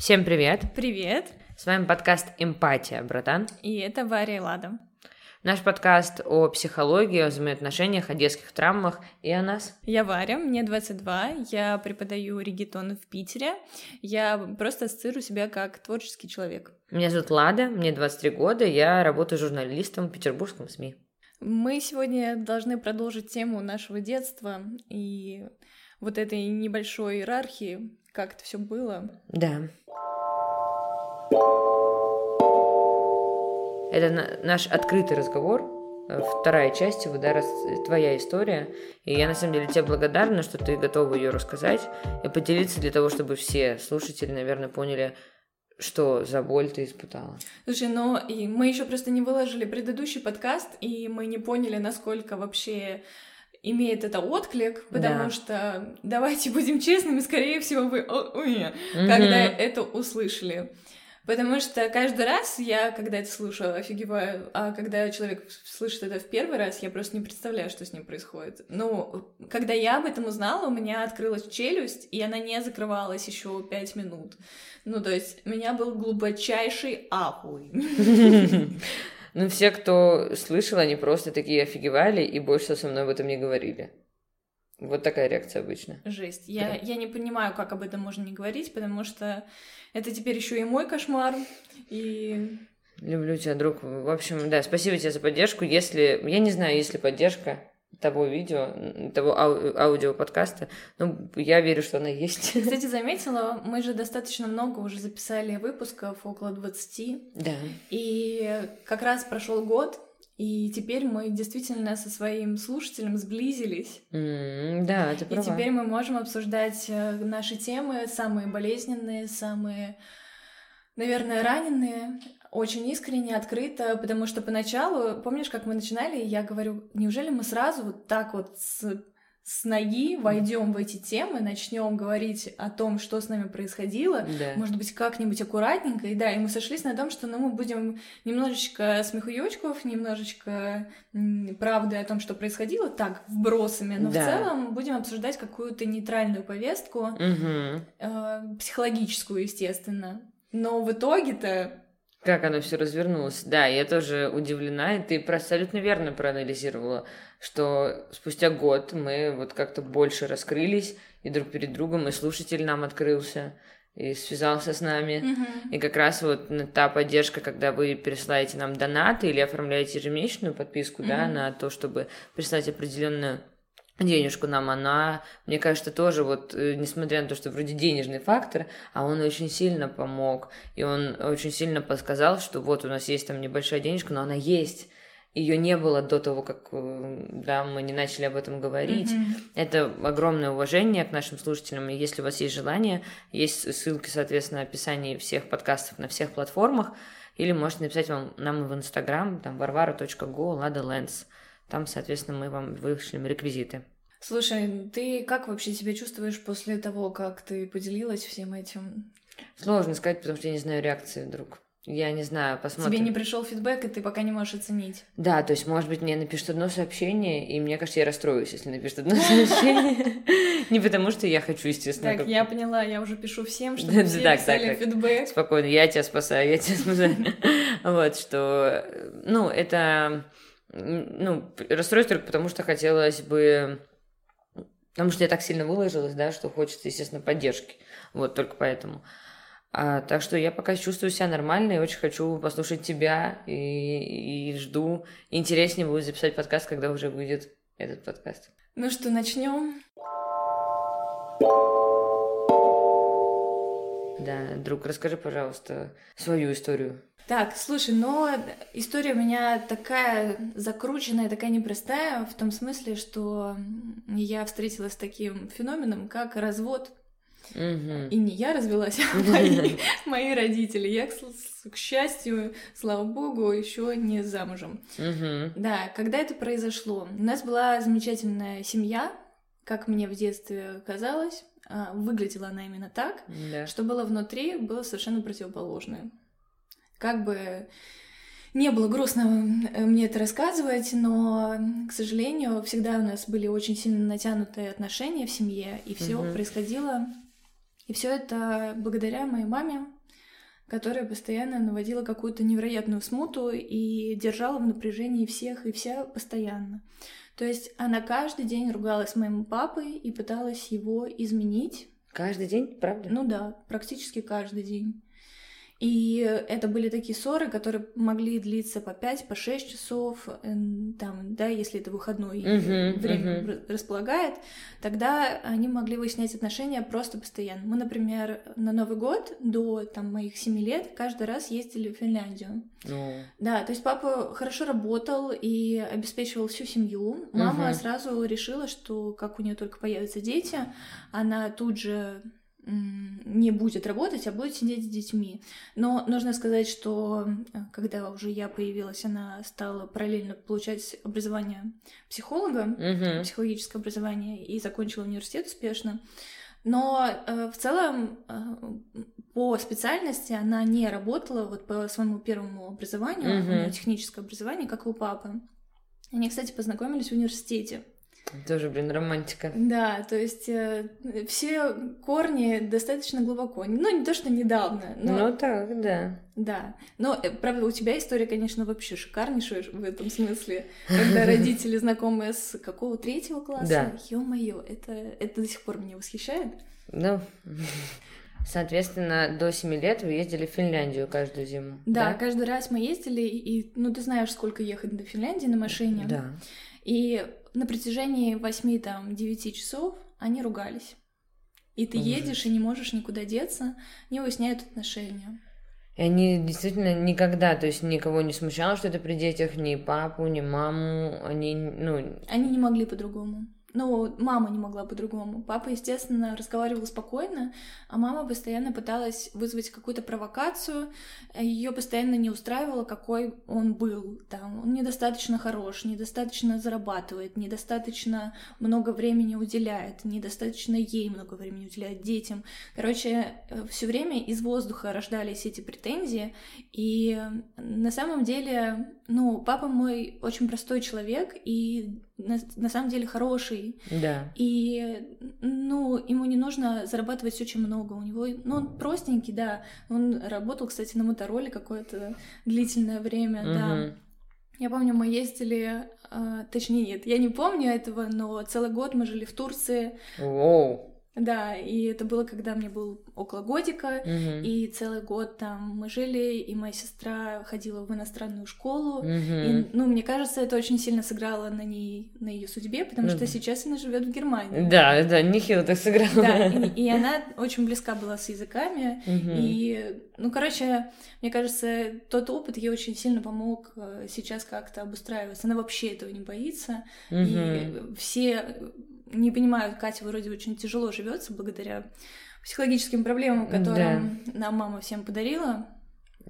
Всем привет! Привет! С вами подкаст «Эмпатия, братан». И это Варя и Лада. Наш подкаст о психологии, о взаимоотношениях, о детских травмах и о нас. Я Варя, мне 22, я преподаю регетон в Питере. Я просто ассоциирую себя как творческий человек. Меня зовут Лада, мне 23 года, я работаю журналистом в петербургском СМИ. Мы сегодня должны продолжить тему нашего детства и вот этой небольшой иерархии, как это все было. Да. Это наш открытый разговор, э, вторая часть его, да, раз, твоя история. И я на самом деле тебе благодарна, что ты готова ее рассказать и поделиться для того, чтобы все слушатели, наверное, поняли, что за боль ты испытала. Слушай, ну и мы еще просто не выложили предыдущий подкаст, и мы не поняли, насколько вообще имеет это отклик, потому да. что давайте будем честными, скорее всего вы, угу. когда это услышали. Потому что каждый раз я, когда это слушаю, офигеваю, а когда человек слышит это в первый раз, я просто не представляю, что с ним происходит. Ну, когда я об этом узнала, у меня открылась челюсть, и она не закрывалась еще пять минут. Ну, то есть, у меня был глубочайший ахуй. Ну, все, кто слышал, они просто такие офигевали и больше со мной об этом не говорили. Вот такая реакция обычно. Жесть. Я, я не понимаю, как об этом можно не говорить, потому что это теперь еще и мой кошмар. И Люблю тебя, друг. В общем, да, спасибо тебе за поддержку. Если, я не знаю, если поддержка того видео, того ау- аудиоподкаста, ну, я верю, что она есть. Кстати, заметила, мы же достаточно много уже записали выпусков, около 20. Да. И как раз прошел год, и теперь мы действительно со своим слушателем сблизились. Mm, да, ты права. И теперь мы можем обсуждать э, наши темы, самые болезненные, самые, наверное, раненые, очень искренне, открыто, потому что поначалу, помнишь, как мы начинали, я говорю, неужели мы сразу вот так вот с с ноги войдем в эти темы, начнем говорить о том, что с нами происходило, да. может быть, как-нибудь аккуратненько. И да, и мы сошлись на том, что ну, мы будем немножечко смехуёчков, немножечко правды о том, что происходило, так, вбросами, но да. в целом будем обсуждать какую-то нейтральную повестку, угу. э, психологическую, естественно. Но в итоге-то как оно все развернулось. Да, я тоже удивлена, и ты абсолютно верно проанализировала, что спустя год мы вот как-то больше раскрылись и друг перед другом, и слушатель нам открылся и связался с нами. Mm-hmm. И как раз вот та поддержка, когда вы присылаете нам донаты или оформляете ежемесячную подписку, mm-hmm. да, на то, чтобы прислать определенную денежку нам, она, мне кажется, тоже вот, э, несмотря на то, что вроде денежный фактор, а он очень сильно помог, и он очень сильно подсказал, что вот у нас есть там небольшая денежка, но она есть, ее не было до того, как э, да, мы не начали об этом говорить. Mm-hmm. Это огромное уважение к нашим слушателям. И если у вас есть желание, есть ссылки, соответственно, в описании всех подкастов на всех платформах. Или можете написать вам, нам в Инстаграм, там varvara.go, Lada Lens. Там, соответственно, мы вам вышлем реквизиты. Слушай, ты как вообще себя чувствуешь после того, как ты поделилась всем этим? Сложно сказать, потому что я не знаю реакции вдруг. Я не знаю, посмотрим. Тебе не пришел фидбэк, и ты пока не можешь оценить. Да, то есть, может быть, мне напишут одно сообщение, и мне кажется, я расстроюсь, если напишут одно сообщение. Не потому, что я хочу, естественно. Так, я поняла, я уже пишу всем, чтобы все писали фидбэк. Спокойно, я тебя спасаю, я тебя спасаю. Вот, что, ну, это, ну, расстройство только потому, что хотелось бы Потому что я так сильно выложилась, да, что хочется, естественно, поддержки. Вот, только поэтому. А, так что я пока чувствую себя нормально и очень хочу послушать тебя и, и жду. Интереснее будет записать подкаст, когда уже выйдет этот подкаст. Ну что, начнем? Да, друг, расскажи, пожалуйста, свою историю. Так, слушай, но история у меня такая закрученная, такая непростая, в том смысле, что я встретилась с таким феноменом, как развод. Угу. И не я развелась, а мои, мои родители. Я, к, к счастью, слава богу, еще не замужем. Угу. Да, когда это произошло? У нас была замечательная семья, как мне в детстве казалось. А, выглядела она именно так, да. что было внутри, было совершенно противоположное. Как бы не было грустно э, мне это рассказывать, но, к сожалению, всегда у нас были очень сильно натянутые отношения в семье, и все угу. происходило И все это благодаря моей маме, которая постоянно наводила какую-то невероятную смуту и держала в напряжении всех и вся постоянно. То есть она каждый день ругалась с моим папой и пыталась его изменить. Каждый день, правда? Ну да, практически каждый день. И это были такие ссоры, которые могли длиться по 5, по 6 часов, там, да, если это выходной uh-huh, время uh-huh. располагает, тогда они могли выяснять отношения просто постоянно. Мы, например, на Новый год до там, моих 7 лет каждый раз ездили в Финляндию. Oh. Да, то есть папа хорошо работал и обеспечивал всю семью. Мама uh-huh. сразу решила, что как у нее только появятся дети, она тут же не будет работать, а будет сидеть с детьми. Но нужно сказать, что э, когда уже я появилась, она стала параллельно получать образование психолога, uh-huh. психологическое образование, и закончила университет успешно. Но э, в целом э, по специальности она не работала вот по своему первому образованию, uh-huh. у нее техническое образование, как и у папы. Они, кстати, познакомились в университете. Тоже, блин, романтика. Да, то есть э, все корни достаточно глубоко. Ну, не то, что недавно, но... Ну, так, да. Да. Но, э, правда, у тебя история, конечно, вообще шикарнейшая в этом смысле. Когда родители знакомы с какого третьего класса. Да. Ё-моё, это, это до сих пор меня восхищает. Ну, Соответственно, до 7 лет вы ездили в Финляндию каждую зиму. Да, да? каждый раз мы ездили, и, ну, ты знаешь, сколько ехать до Финляндии на машине. Да. И на протяжении 8-9 часов они ругались. И ты Ужас. едешь и не можешь никуда деться, не выясняют отношения. И они действительно никогда, то есть никого не смущало, что это при детях, ни папу, ни маму, они, ну... Они не могли по-другому. Ну, мама не могла по-другому. Папа, естественно, разговаривал спокойно, а мама постоянно пыталась вызвать какую-то провокацию. Ее постоянно не устраивало, какой он был. Там, он недостаточно хорош, недостаточно зарабатывает, недостаточно много времени уделяет, недостаточно ей много времени уделяет детям. Короче, э, все время из воздуха рождались эти претензии. И на самом деле, ну, папа мой очень простой человек, и на, на самом деле хороший. Да. И, ну, ему не нужно зарабатывать очень много. У него, ну, он простенький, да. Он работал, кстати, на мотороле какое-то длительное время, угу. да. Я помню, мы ездили, э, точнее нет, я не помню этого, но целый год мы жили в Турции. Воу. Да, и это было, когда мне был около годика, угу. и целый год там мы жили, и моя сестра ходила в иностранную школу. Угу. И, ну, мне кажется, это очень сильно сыграло на ней, на ее судьбе, потому угу. что сейчас она живет в Германии. Да, да, нехило так сыграла. Да, и, и она очень близка была с языками. Угу. И, ну, короче, мне кажется, тот опыт ей очень сильно помог э, сейчас как-то обустраиваться. Она вообще этого не боится. Угу. И все не понимаю, Катя вроде очень тяжело живется благодаря психологическим проблемам, которые да. нам мама всем подарила.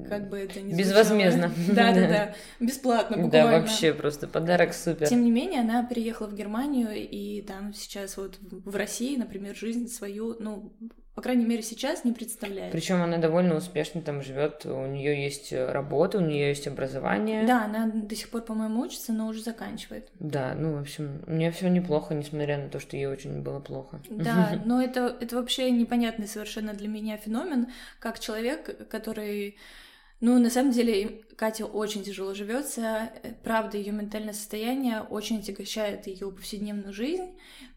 Как бы это ни Безвозмездно. Да, да, да. Бесплатно, буквально. Да, вообще просто подарок супер. Тем не менее, она переехала в Германию, и там сейчас вот в России, например, жизнь свою, ну, по крайней мере, сейчас не представляет. Причем она довольно успешно там живет, у нее есть работа, у нее есть образование. Да, она до сих пор, по-моему, учится, но уже заканчивает. Да, ну, в общем, у нее все неплохо, несмотря на то, что ей очень было плохо. Да, но это, это вообще непонятный совершенно для меня феномен, как человек, который ну, на самом деле, Катя очень тяжело живется. Правда, ее ментальное состояние очень отягощает ее повседневную жизнь.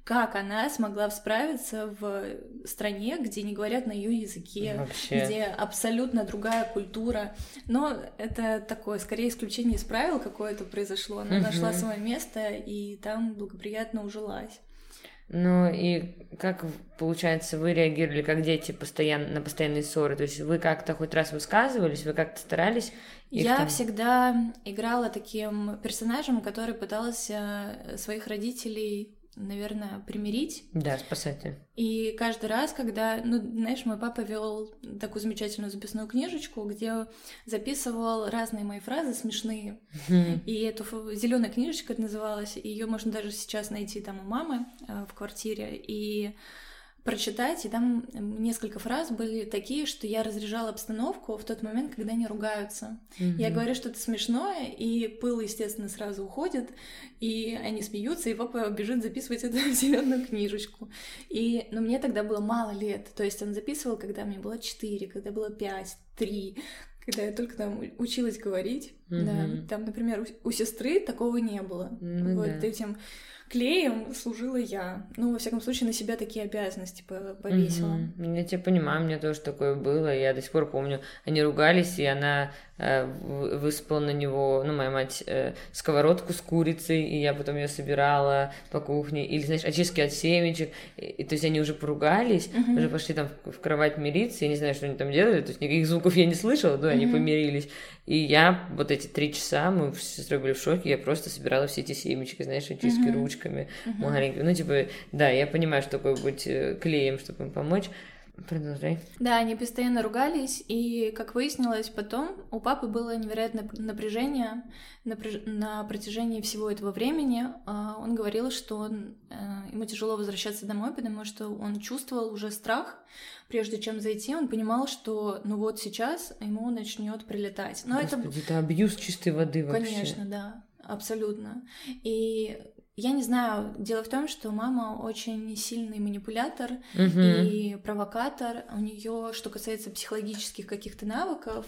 Как она смогла справиться в стране, где не говорят на ее языке, Вообще. где абсолютно другая культура. Но это такое, скорее, исключение из правил какое-то произошло. Она угу. нашла свое место и там благоприятно ужилась. Ну и как, получается, вы реагировали как дети постоянно, на постоянные ссоры? То есть вы как-то хоть раз высказывались, вы как-то старались? Я там... всегда играла таким персонажем, который пытался своих родителей наверное, примирить. Да, спасатель. И каждый раз, когда, ну, знаешь, мой папа вел такую замечательную записную книжечку, где записывал разные мои фразы смешные. И эту зеленая книжечка называлась, ее можно даже сейчас найти там у мамы э, в квартире. И прочитать, и там несколько фраз были такие, что я разряжала обстановку в тот момент, когда они ругаются. Mm-hmm. Я говорю что-то смешное, и пыл, естественно, сразу уходит, и они смеются, и папа бежит записывать это в зеленую книжечку. И, но мне тогда было мало лет, то есть он записывал, когда мне было 4, когда было 5, 3, когда я только там училась говорить, mm-hmm. да, там, например, у, у сестры такого не было. Mm-hmm. Вот этим клеем служила я. Ну, во всяком случае, на себя такие обязанности повесила. Угу. Я тебя понимаю, у меня тоже такое было. Я до сих пор помню, они ругались, и она э, высыпала на него, ну, моя мать, э, сковородку с курицей, и я потом ее собирала по кухне. Или, знаешь, очистки от семечек. И, и, то есть они уже поругались, угу. уже пошли там в, в кровать мириться. Я не знаю, что они там делали, то есть никаких звуков я не слышала, но угу. они помирились. И я вот эти три часа, мы с сестрой были в шоке, я просто собирала все эти семечки, знаешь, очистки uh-huh. ручками uh-huh. маленькими. Ну, типа, да, я понимаю, что такое быть э, клеем, чтобы им помочь. Продолжай. Да, они постоянно ругались, и, как выяснилось потом, у папы было невероятное напряжение напряж... на протяжении всего этого времени. А, он говорил, что он, э, ему тяжело возвращаться домой, потому что он чувствовал уже страх. Прежде чем зайти, он понимал, что ну вот сейчас ему начнет прилетать. Но Господи, это... это абьюз чистой воды вообще. Конечно, да, абсолютно. И я не знаю, дело в том, что мама очень сильный манипулятор угу. и провокатор. У нее, что касается психологических каких-то навыков,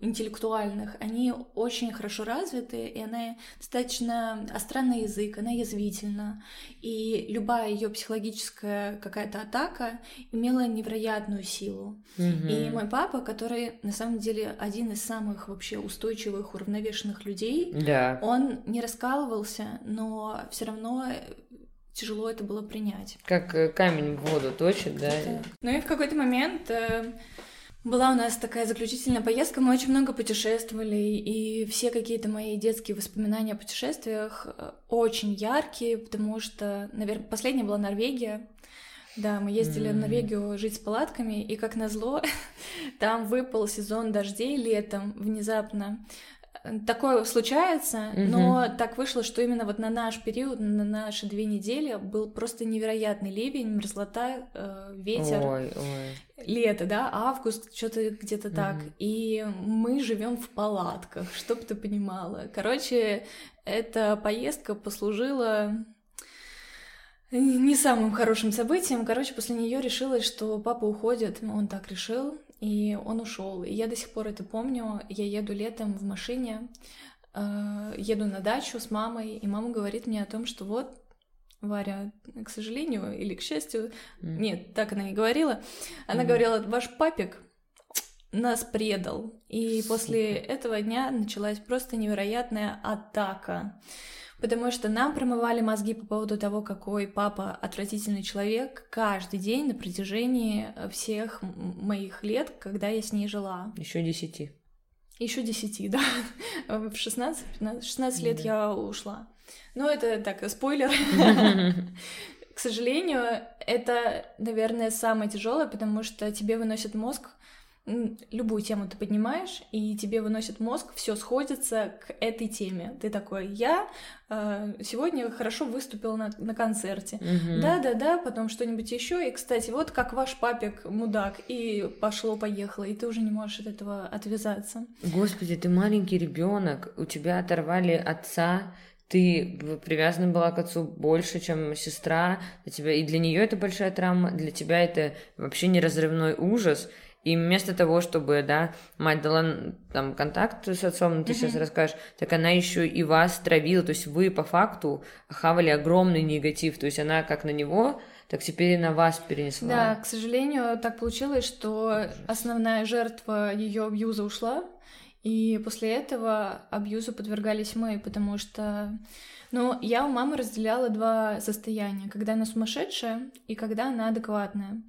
интеллектуальных, они очень хорошо развиты, и она достаточно остра на язык, она язвительна. И любая ее психологическая какая-то атака имела невероятную силу. Mm-hmm. И мой папа, который на самом деле один из самых вообще устойчивых, уравновешенных людей, да. он не раскалывался, но все равно тяжело это было принять. Как э, камень в воду точит, да? да. Ну и в какой-то момент э, была у нас такая заключительная поездка, мы очень много путешествовали, и все какие-то мои детские воспоминания о путешествиях э, очень яркие, потому что, наверное, последняя была Норвегия. Да, мы ездили mm-hmm. в Норвегию жить с палатками, и как назло, там выпал сезон дождей летом внезапно. Такое случается, угу. но так вышло, что именно вот на наш период, на наши две недели был просто невероятный ливень, мерзлота, э, ветер. Ой, ой. Лето, да, август, что-то где-то угу. так. И мы живем в палатках, чтоб ты понимала. Короче, эта поездка послужила не самым хорошим событием. Короче, после нее решилось, что папа уходит. Он так решил и он ушел. И я до сих пор это помню. Я еду летом в машине, э, еду на дачу с мамой, и мама говорит мне о том, что вот Варя, к сожалению или к счастью, mm. нет, так она не говорила. Она mm. говорила, ваш папик нас предал. И после этого дня началась просто невероятная атака потому что нам промывали мозги по поводу того, какой папа отвратительный человек каждый день на протяжении всех моих лет, когда я с ней жила. Еще десяти. Еще десяти, да. В 16, 15, 16 лет да. я ушла. Ну, это так, спойлер. К сожалению, это, наверное, самое тяжелое, потому что тебе выносят мозг любую тему ты поднимаешь, и тебе выносит мозг, все сходится к этой теме. Ты такой, я э, сегодня хорошо выступил на, на концерте. Угу. потом что-нибудь еще. И, кстати, вот как ваш папик мудак, и пошло-поехало, и ты уже не можешь от этого отвязаться. Господи, ты маленький ребенок, у тебя оторвали отца, ты привязана была к отцу больше, чем сестра, для тебя, и для нее это большая травма, для тебя это вообще неразрывной ужас. И вместо того, чтобы, да, мать дала там контакт с отцом, ты mm-hmm. сейчас расскажешь, так она еще и вас травила, то есть вы по факту хавали огромный негатив, то есть она как на него, так теперь и на вас перенесла. Да, к сожалению, так получилось, что основная жертва ее абьюза ушла, и после этого абьюзу подвергались мы, потому что но я у мамы разделяла два состояния, когда она сумасшедшая и когда она адекватная.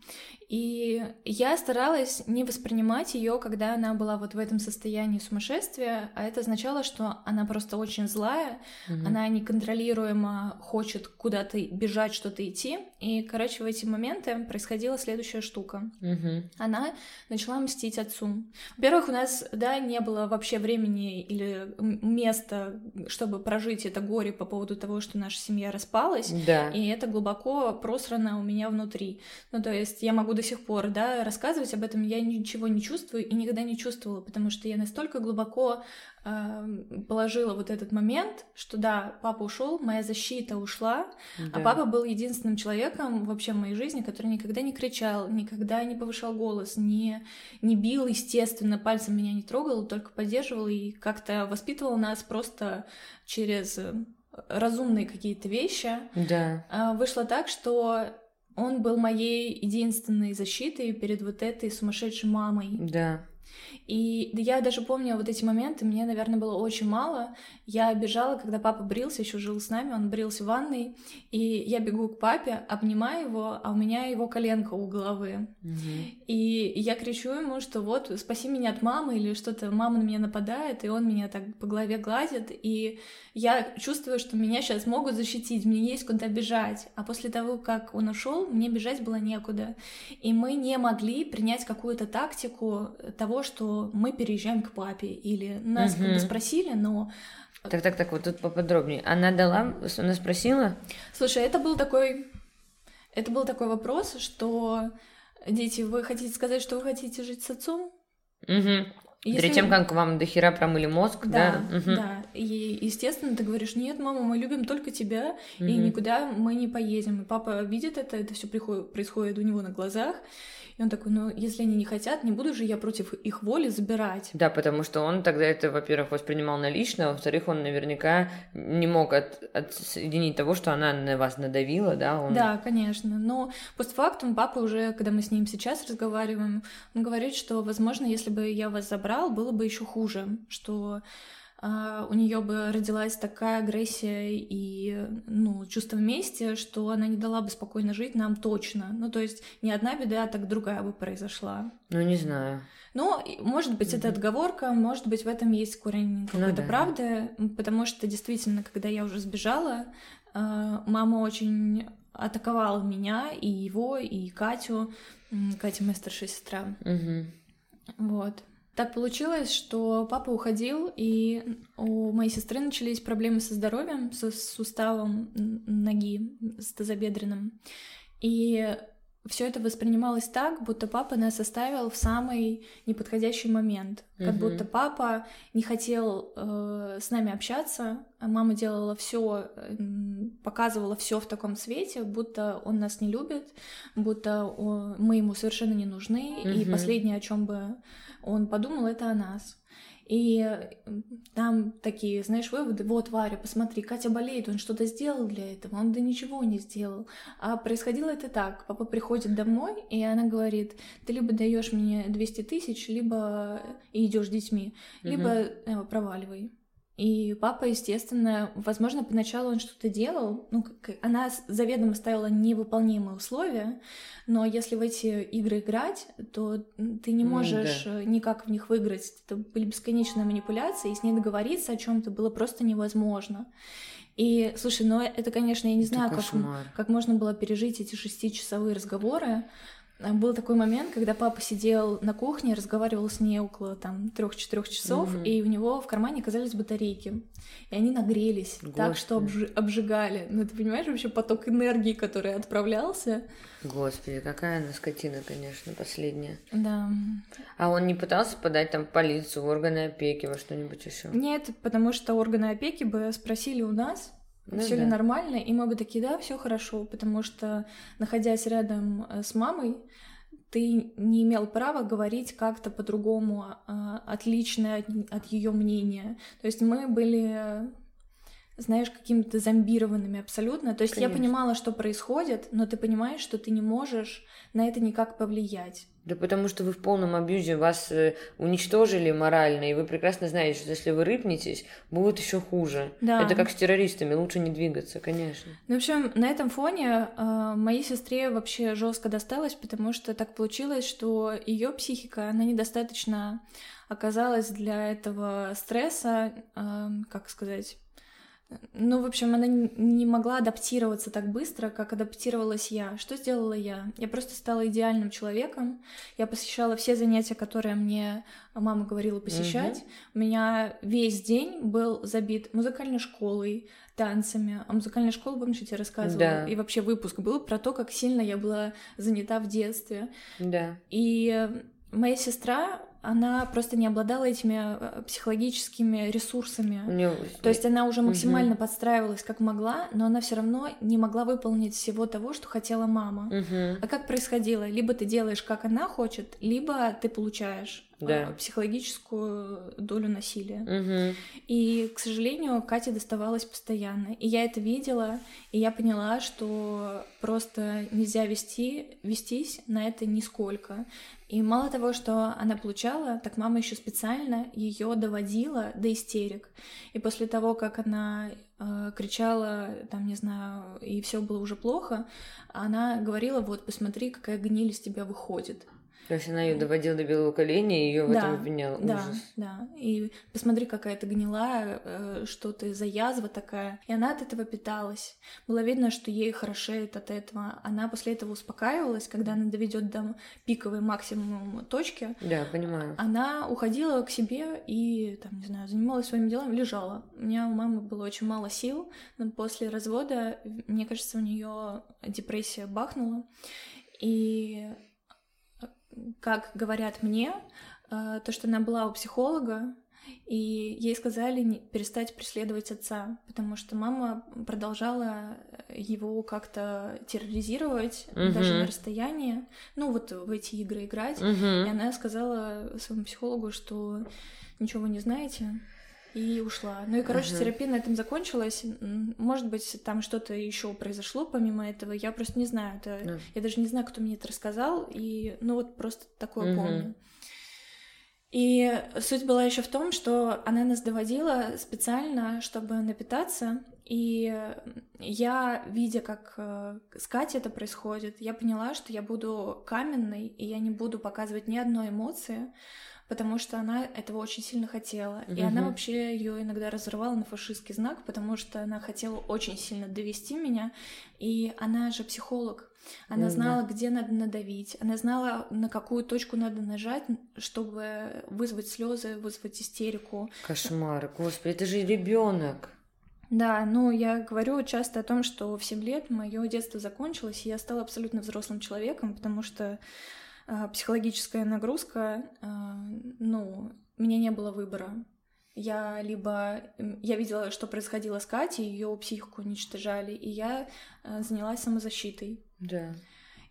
И я старалась не воспринимать ее, когда она была вот в этом состоянии сумасшествия, а это означало, что она просто очень злая, угу. она неконтролируемо хочет куда-то бежать, что-то идти. И, короче, в эти моменты происходила следующая штука. Угу. Она начала мстить отцу. Во-первых, у нас, да, не было вообще времени или места, чтобы прожить это горе по поводу того, что наша семья распалась. Да. И это глубоко просрано у меня внутри. Ну, то есть я могу до сих пор, да, рассказывать об этом, я ничего не чувствую и никогда не чувствовала, потому что я настолько глубоко э, положила вот этот момент, что да, папа ушел, моя защита ушла, а да. а папа был единственным человеком вообще в моей жизни, который никогда не кричал, никогда не повышал голос, не, не бил, естественно, пальцем меня не трогал, только поддерживал и как-то воспитывал нас просто через разумные какие-то вещи. Да. А, вышло так, что он был моей единственной защитой перед вот этой сумасшедшей мамой. Да. И я даже помню вот эти моменты, мне, наверное, было очень мало. Я бежала, когда папа брился, еще жил с нами, он брился в ванной, и я бегу к папе, обнимаю его, а у меня его коленка у головы. Угу. И я кричу ему, что вот, спаси меня от мамы, или что-то, мама на меня нападает, и он меня так по голове гладит, и я чувствую, что меня сейчас могут защитить, мне есть куда бежать. А после того, как он ушел, мне бежать было некуда. И мы не могли принять какую-то тактику того, что мы переезжаем к папе, или нас угу. как бы спросили, но так, так, так, вот тут поподробнее. Она дала, она спросила? Слушай, это был такой, это был такой вопрос, что дети, вы хотите сказать, что вы хотите жить с отцом? Угу. Если... Перед тем, как вам до хера промыли мозг, да? Да, угу. да. И, естественно, ты говоришь, нет, мама, мы любим только тебя, угу. и никуда мы не поедем. И папа видит это, это все происходит у него на глазах, и он такой, ну, если они не хотят, не буду же я против их воли забирать. Да, потому что он тогда это, во-первых, воспринимал налично, а во-вторых, он наверняка не мог от, отсоединить того, что она на вас надавила, да? Он... Да, конечно. Но постфактум папа уже, когда мы с ним сейчас разговариваем, он говорит, что, возможно, если бы я вас забрал, было бы еще хуже, что Uh, у нее бы родилась такая агрессия и ну, чувство мести, что она не дала бы спокойно жить нам точно. Ну, то есть не одна беда, а так другая бы произошла. Ну, не знаю. Ну, может быть, mm-hmm. это отговорка, может быть, в этом есть корень ну какой-то ну, да. правды, потому что действительно, когда я уже сбежала, uh, мама очень атаковала меня и его, и Катю. Катя моя старшая сестра. Mm-hmm. Вот. Так получилось, что папа уходил, и у моей сестры начались проблемы со здоровьем, со суставом ноги, с тазобедренным. И все это воспринималось так, будто папа нас оставил в самый неподходящий момент. Как угу. будто папа не хотел э, с нами общаться, а мама делала все, э, показывала все в таком свете, будто он нас не любит, будто он, мы ему совершенно не нужны, угу. и последнее, о чем бы он подумал это о нас. И там такие, знаешь, выводы, вот, Варя, посмотри, Катя болеет, он что-то сделал для этого, он да ничего не сделал. А происходило это так, папа приходит домой, и она говорит, ты либо даешь мне 200 тысяч, либо идешь с детьми, либо угу. проваливай. И папа, естественно, возможно, поначалу он что-то делал, ну, она заведомо ставила невыполнимые условия, но если в эти игры играть, то ты не можешь mm, да. никак в них выиграть. Это были бесконечные манипуляции, и с ней договориться о чем то было просто невозможно. И, слушай, ну это, конечно, я не знаю, как, как можно было пережить эти шестичасовые разговоры, был такой момент, когда папа сидел на кухне, разговаривал с ней около там трех-четырех часов, mm-hmm. и у него в кармане оказались батарейки. И они нагрелись Господи. так, что обж- обжигали. Ну, ты понимаешь вообще поток энергии, который отправлялся? Господи, какая она скотина, конечно, последняя. Да. А он не пытался подать там полицию, органы опеки, во что-нибудь еще? Нет, потому что органы опеки бы спросили у нас, ну, все да. ли нормально, и мы бы такие, да, все хорошо, потому что, находясь рядом э, с мамой, ты не имел права говорить как-то по-другому, а, отличное от, от ее мнения. То есть мы были знаешь, какими-то зомбированными абсолютно. То есть Конечно. я понимала, что происходит, но ты понимаешь, что ты не можешь на это никак повлиять. Да потому что вы в полном абьюзе, вас э, уничтожили морально, и вы прекрасно знаете, что если вы рыпнетесь, будет еще хуже. Да. Это как с террористами, лучше не двигаться, конечно. Ну, в общем, на этом фоне э, моей сестре вообще жестко досталось, потому что так получилось, что ее психика, она недостаточно оказалась для этого стресса, э, как сказать, ну, в общем, она не могла адаптироваться так быстро, как адаптировалась я. Что сделала я? Я просто стала идеальным человеком. Я посещала все занятия, которые мне мама говорила посещать. У меня весь день был забит музыкальной школой, танцами. А музыкальная школа, помнишь, я тебе рассказывала? Да. И вообще выпуск был про то, как сильно я была занята в детстве. Да. И моя сестра, она просто не обладала этими э, психологическими ресурсами. У нее... То есть она уже максимально подстраивалась как могла, но она все равно не могла выполнить всего того, что хотела мама. Мгм. А как происходило? Либо ты делаешь, как она хочет, либо ты получаешь Да. психологическую долю насилия. Мгм. И, к сожалению, Кате доставалось постоянно. И я это видела, и я поняла, что просто нельзя вести, вестись на это нисколько. И мало того, что она получала, так мама еще специально ее доводила до истерик. И после того, как она э, кричала, там, не знаю, и все было уже плохо, она говорила, вот, посмотри, какая гниль из тебя выходит. То есть она ее доводила до белого коленя и ее в Да, этом обвиняла. Да, Ужас. да. И посмотри, какая ты гнилая, э, что ты за язва такая. И она от этого питалась. Было видно, что ей хорошеет от этого. Она после этого успокаивалась, когда она доведет до пиковой максимум точки. Да, понимаю. Она уходила к себе и, там, не знаю, занималась своими делами, лежала. У меня у мамы было очень мало сил, но после развода, мне кажется, у нее депрессия бахнула. И как говорят мне, э, то, что она была у психолога, и ей сказали перестать преследовать отца, потому что мама продолжала его как-то терроризировать, Мгм. даже на расстоянии, ну вот в эти игры играть. И Мгм. она сказала своему психологу, что ничего вы не знаете, и ушла. Ну и, короче, Ага. терапия на этом закончилась. Может быть, там что-то еще произошло помимо этого, я просто не знаю. Это... Да. Я даже не знаю, кто мне это рассказал, и ну вот просто такое Мгм. помню. И суть была еще в том, что она нас доводила специально, чтобы напитаться. И я, видя, как э, с Катей это происходит, я поняла, что я буду каменной, и я не буду показывать ни одной эмоции, потому что она этого очень сильно хотела. И она вообще ее иногда разрывала на фашистский знак, потому что она хотела очень сильно довести меня. И она же психолог. Она да. знала, где надо надавить. Она знала, на какую точку надо нажать, чтобы вызвать слезы, вызвать истерику. Кошмар, господи, это же ребенок. Да, ну я говорю часто о том, что в 7 лет мое детство закончилось, и я стала абсолютно взрослым человеком, потому что психологическая нагрузка, а, ну, у меня не было выбора. Я либо... Я видела, что происходило с Катей, ее психику уничтожали, и я а, занялась самозащитой. Да.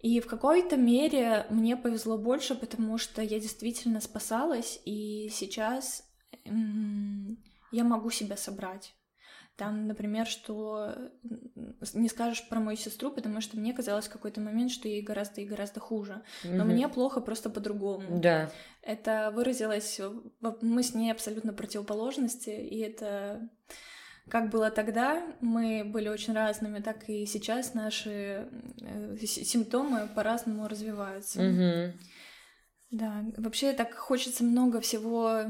И в какой-то мере мне повезло больше, потому что я действительно спасалась, и сейчас я могу себя собрать. Там, например, что не скажешь про мою сестру, потому что мне казалось в какой-то момент, что ей гораздо и гораздо хуже. Но Мгм. мне плохо просто по-другому. Да. Это выразилось... Мы с ней абсолютно противоположности, и это... Как было тогда, мы были очень разными, так и сейчас наши э, симптомы по-разному развиваются. Мгм. Да, вообще так хочется много всего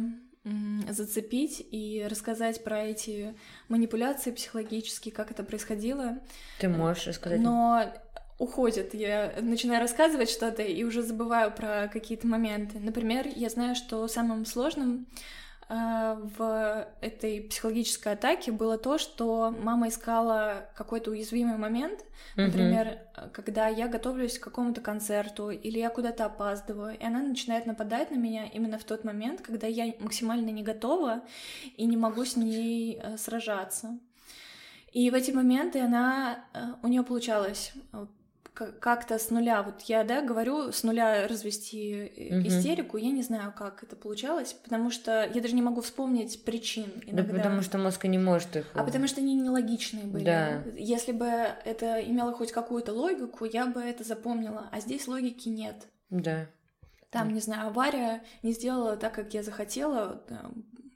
зацепить и рассказать про эти манипуляции психологические, как это происходило. Ты можешь рассказать? Но уходит. Я начинаю рассказывать что-то и уже забываю про какие-то моменты. Например, я знаю, что самым сложным в этой психологической атаке было то, что мама искала какой-то уязвимый момент. Например, э, когда я готовлюсь к какому-то концерту или я куда-то опаздываю, и она начинает нападать на меня именно в тот момент, когда я максимально не готова и не могу с ней э, сражаться. И в эти моменты она, э, у нее получалось э, как-то с нуля, вот я, да, говорю, с нуля развести угу. истерику, я не знаю, как это получалось, потому что я даже не могу вспомнить причин иногда. Да потому что мозг не может их... А потому что они нелогичные были. Да. Если бы это имело хоть какую-то логику, я бы это запомнила, а здесь логики нет. Да. Там, не знаю, авария не сделала так, как я захотела,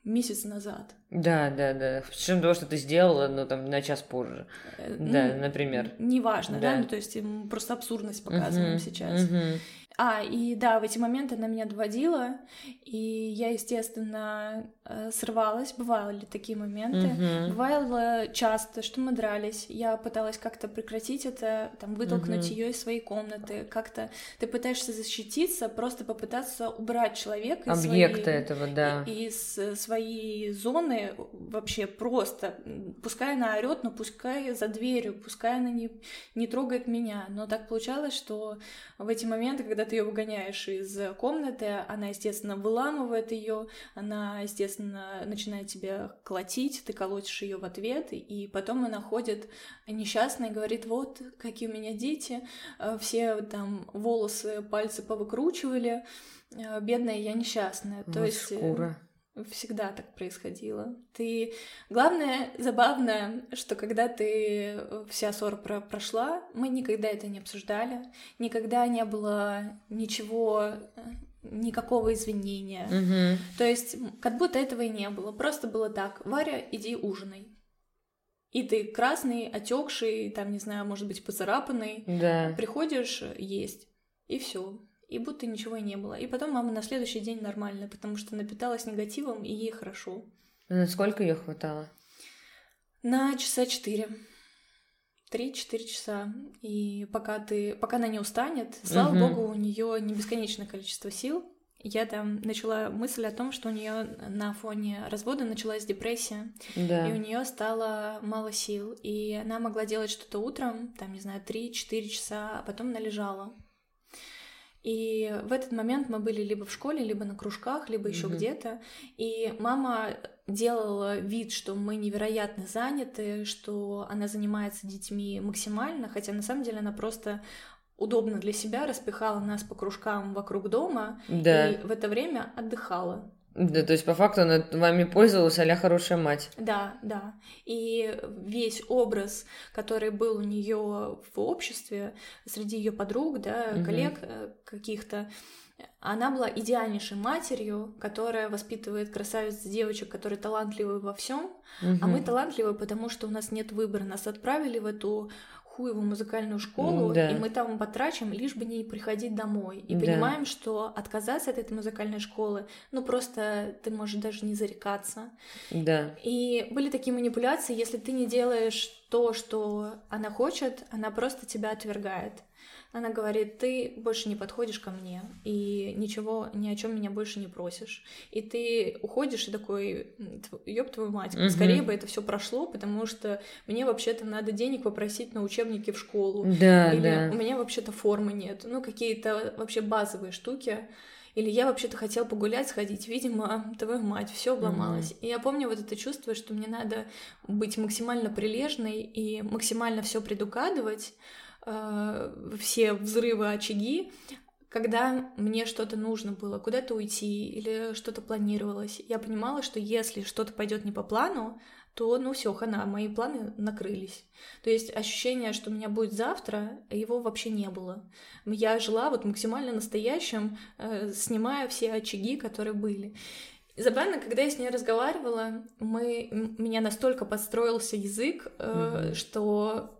месяц назад. Да, да, да. Причем того, что ты сделала, ну, там, на час позже. Э, да, ну, например. Неважно, да. да, ну, то есть просто абсурдность показываем uh-huh, сейчас. Uh-huh. А, и да, в эти моменты она меня доводила, и я, естественно, э, срывалась. Бывали такие моменты. Uh-huh. Бывало часто, что мы дрались. Я пыталась как-то прекратить это, там, вытолкнуть uh-huh. ее из своей комнаты. Как-то ты пытаешься защититься, просто попытаться убрать человека из Объекта своей, этого, да. из своей зоны вообще просто. Пускай она орет, но пускай за дверью, пускай она не, не трогает меня. Но так получалось, что в эти моменты, когда ты ее выгоняешь из комнаты, она, естественно, выламывает ее, она, естественно, начинает тебя колотить, ты колотишь ее в ответ, и потом она ходит несчастная и говорит, вот, какие у меня дети, э, все там волосы, пальцы повыкручивали, э, бедная я несчастная. То есть... Э, шкура. Всегда так происходило. Ты... Главное, забавно, что когда ты вся ссора про прошла, мы никогда это не обсуждали, никогда не было ничего, никакого извинения. Угу. То есть, как будто этого и не было. Просто было так: Варя, иди ужинай. И ты красный, отекший, там, не знаю, может быть, поцарапанный. Да. Приходишь есть. И все и будто ничего и не было. И потом мама на следующий день нормально, потому что напиталась негативом, и ей хорошо. На сколько ее хватало? На часа четыре. Три-четыре часа. И пока ты, пока она не устанет, слава угу. богу, у нее не бесконечное количество сил. Я там начала мысль о том, что у нее на фоне развода началась депрессия, да. и у нее стало мало сил, и она могла делать что-то утром, там, не знаю, 3-4 часа, а потом она лежала. И в этот момент мы были либо в школе, либо на кружках, либо еще mm-hmm. где-то. И мама делала вид, что мы невероятно заняты, что она занимается детьми максимально, хотя на самом деле она просто удобно для себя распихала нас по кружкам вокруг дома да. и в это время отдыхала. Да, то есть по факту она вами пользовалась, а хорошая мать. Да, да. И весь образ, который был у нее в обществе, среди ее подруг, да, угу. коллег э, каких-то, она была идеальнейшей матерью, которая воспитывает красавиц девочек, которые талантливы во всем, угу. а мы талантливы, потому что у нас нет выбора. Нас отправили в эту хуевую музыкальную школу, да. и мы там потрачим, лишь бы не приходить домой. И да. понимаем, что отказаться от этой музыкальной школы, ну просто ты можешь даже не зарекаться. Да. И были такие манипуляции, если ты не делаешь то, что она хочет, она просто тебя отвергает. Она говорит, ты больше не подходишь ко мне, и ничего, ни о чем меня больше не просишь. И ты уходишь и такой, ёб твою мать, угу. скорее бы это все прошло, потому что мне вообще-то надо денег попросить на учебники в школу. Да, Или да. у меня вообще-то формы нет. Ну, какие-то вообще базовые штуки. Или я вообще-то хотел погулять, сходить, видимо, твою мать, все обломалось. Mm-hmm. И я помню вот это чувство, что мне надо быть максимально прилежной и максимально все предугадывать, Э, все взрывы, очаги, когда мне что-то нужно было, куда-то уйти или что-то планировалось, я понимала, что если что-то пойдет не по плану, то, ну все, хана, мои планы накрылись. То есть ощущение, что у меня будет завтра, его вообще не было. Я жила вот максимально настоящим, э, снимая все очаги, которые были. Забавно, когда я с ней разговаривала, мы, меня настолько подстроился язык, э, mm что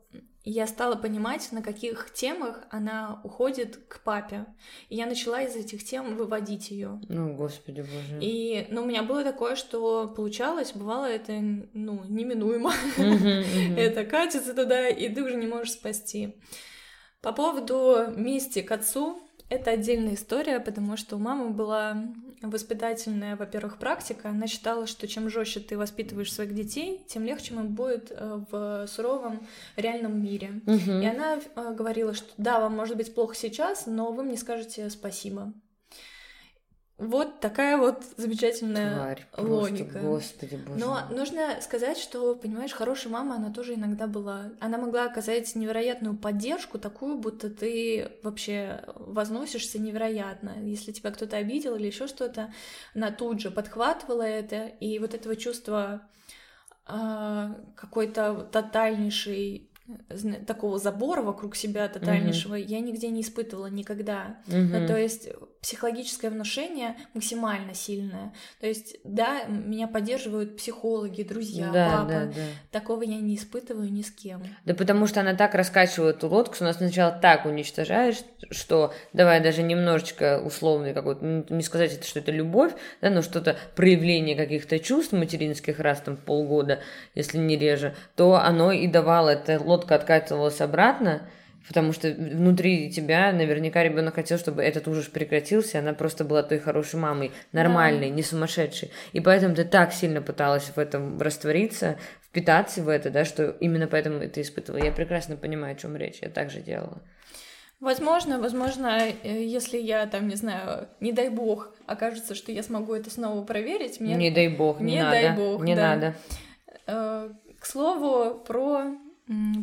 я стала понимать, на каких темах она уходит к папе. И я начала из этих тем выводить ее. Ну, господи боже. И, ну, у меня было такое, что получалось, бывало это, ну, неминуемо. Это катится туда, и ты уже не можешь спасти. По поводу мести к отцу, это отдельная история, потому что у мамы была воспитательная, во-первых, практика. Она считала, что чем жестче ты воспитываешь своих детей, тем легче им будет э, в суровом реальном мире. Угу. И она э, говорила, что да, вам может быть плохо сейчас, но вы мне скажете спасибо. Вот такая вот замечательная Тварь, логика. Просто, господи, боже Но мой. нужно сказать, что, понимаешь, хорошая мама, она тоже иногда была. Она могла оказать невероятную поддержку, такую, будто ты вообще возносишься невероятно. Если тебя кто-то обидел или еще что-то, она тут же подхватывала это, и вот этого чувства а, какой-то тотальнейшей такого забора вокруг себя тотальнейшего я нигде не испытывала никогда. Мгм. Ну, то есть психологическое внушение максимально сильное. То есть, да, меня поддерживают психологи, друзья, да, папа. да, да. Такого я не испытываю ни с кем. Да потому что она так раскачивает эту лодку, что она сначала так уничтожаешь, что давай даже немножечко условный какой-то, ну, не сказать, это, что это любовь, да, но что-то проявление каких-то чувств материнских раз там полгода, если не реже, то оно и давало, эта лодка откатывалась обратно, потому что внутри тебя наверняка ребенок хотел, чтобы этот ужас прекратился, она просто была той хорошей мамой, нормальной, не сумасшедшей. И поэтому ты так сильно пыталась в этом раствориться, впитаться в это, да, что именно поэтому это испытывала. Я прекрасно понимаю, о чем речь, я так же делала. Возможно, возможно, э, если я там, не знаю, не дай бог, окажется, что я смогу это снова проверить, мне... Не дай бог, не, Не надо. дай бог, не да. надо. Э, К слову, про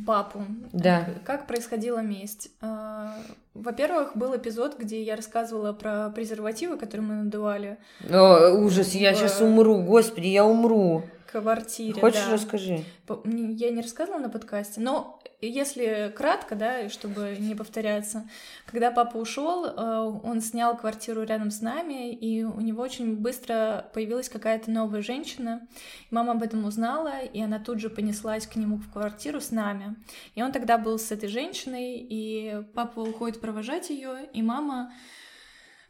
папу. Да. Как происходила месть? Э, Во-первых, был эпизод, где я рассказывала про презервативы, которые мы надували О, ужас, я В- сейчас умру, господи, я умру. Квартире. Хочешь, да. расскажи. Я не рассказывала на подкасте, но если кратко, да, и чтобы не повторяться, когда папа ушел, э, он снял квартиру рядом с нами, и у него очень быстро появилась какая-то новая женщина. Мама об этом узнала, и она тут же понеслась к нему в квартиру с нами. И он тогда был с этой женщиной, и папа уходит провожать ее, и мама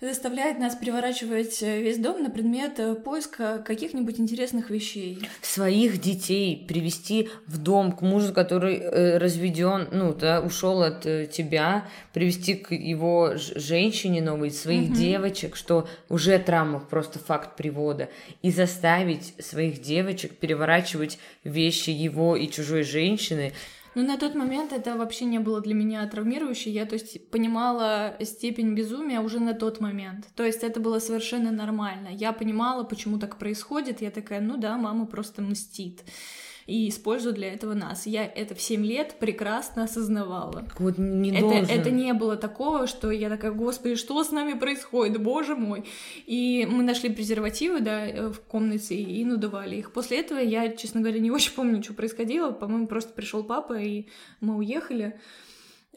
заставляет нас переворачивать э, весь дом на предмет э, поиска каких-нибудь интересных вещей. Своих детей привести в дом к мужу, который э, разведен, ну, да, ушел от э, тебя, привести к его женщине новой, своих Мгм. девочек, что уже травма, просто факт привода, и заставить своих девочек переворачивать вещи его и чужой женщины. Ну, на тот момент это вообще не было для меня травмирующе. Я, то есть, понимала степень безумия уже на тот момент. То есть, это было совершенно нормально. Я понимала, почему так происходит. Я такая, ну да, мама просто мстит. И использует для этого нас. Я это в 7 лет прекрасно осознавала. Вот не Это, должен. это не было такого, что я такая, господи, что с нами происходит, боже мой. И мы нашли презервативы, да, э, в комнате и надували их. После этого я, честно говоря, не очень помню, что происходило. По-моему, просто пришел папа, и мы уехали.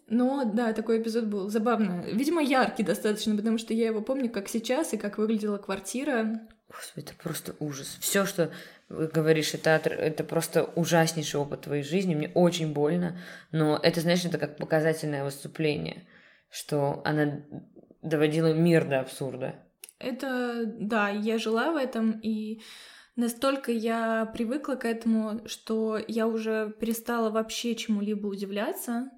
Но да, такой эпизод был забавно. Видимо, яркий достаточно, потому что я его помню как сейчас и как выглядела квартира. Господи, это просто ужас. Все, что говоришь, это, это просто ужаснейший опыт твоей жизни. Мне очень больно, но это, знаешь, это как показательное выступление, что она доводила мир до абсурда. Это, да, я жила в этом, и настолько я привыкла к этому, что я уже перестала вообще чему-либо удивляться.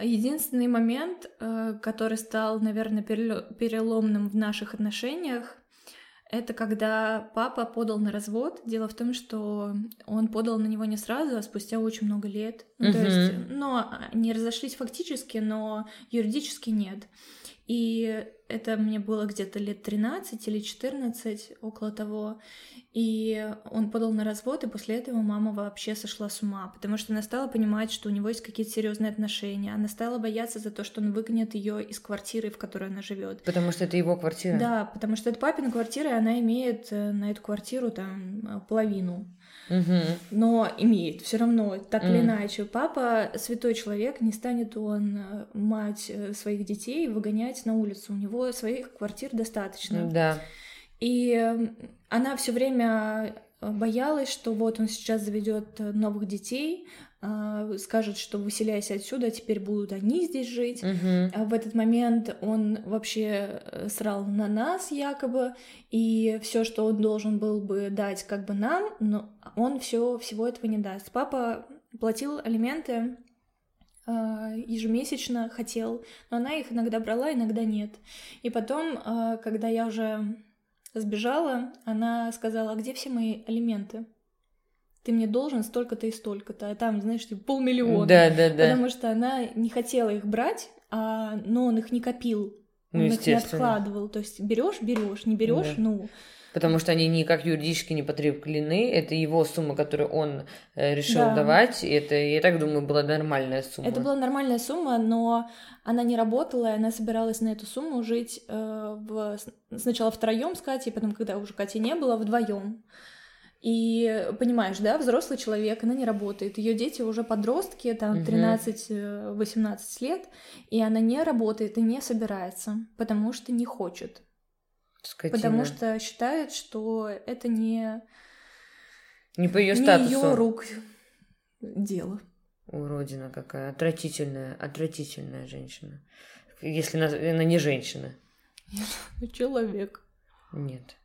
Единственный момент, э, который стал, наверное, переломным в наших отношениях, это когда папа подал на развод. Дело в том, что он подал на него не сразу, а спустя очень много лет. Ну, то Мгм. есть, но они разошлись фактически, но юридически нет. И это мне было где-то лет 13 или 14, около того. И он подал на развод, и после этого мама вообще сошла с ума, потому что она стала понимать, что у него есть какие-то серьезные отношения. Она стала бояться за то, что он выгонит ее из квартиры, в которой она живет. Потому что это его квартира. Да, потому что это папина квартира, и она имеет э, на эту квартиру там э, половину. Мгм. Но имеет все равно, так или Мгм. иначе. Папа святой человек, не станет он э, мать э, своих детей выгонять на улицу. У него своих квартир достаточно. Да. И э, она все время боялась, что вот он сейчас заведет новых детей, скажет, что выселяйся отсюда, теперь будут они здесь жить. А в этот момент он вообще э, срал на нас якобы, и все, что он должен был бы дать как бы нам, но он все всего этого не даст. Папа платил алименты э, ежемесячно, хотел, но она их иногда брала, иногда нет. И потом, когда я уже сбежала, она сказала, а где все мои алименты? Ты мне должен столько-то и столько-то, а там, знаешь, типа полмиллиона. Да, да, да. Потому что она не хотела их брать, а, но он их не копил. Он их не откладывал. То есть берешь, берешь, не берешь, да. ну. Потому что они никак юридически не подкреплены. Это его сумма, которую он э, решил да. давать. И это, я так думаю, была нормальная сумма. Это была нормальная сумма, но она не работала, и она собиралась на эту сумму жить э, в... сначала втроем с Катей, потом, когда уже Кати не было, вдвоем. И понимаешь, да, взрослый человек, она не работает. Ее дети уже подростки, там 13-18 э, лет, и она не работает и не собирается, потому что не хочет. Скотина. Потому что считает, что это не не по ее статусу. Не ее рук дело. Уродина какая, отвратительная, отвратительная женщина. Если она, она не женщина. Человек. Нет.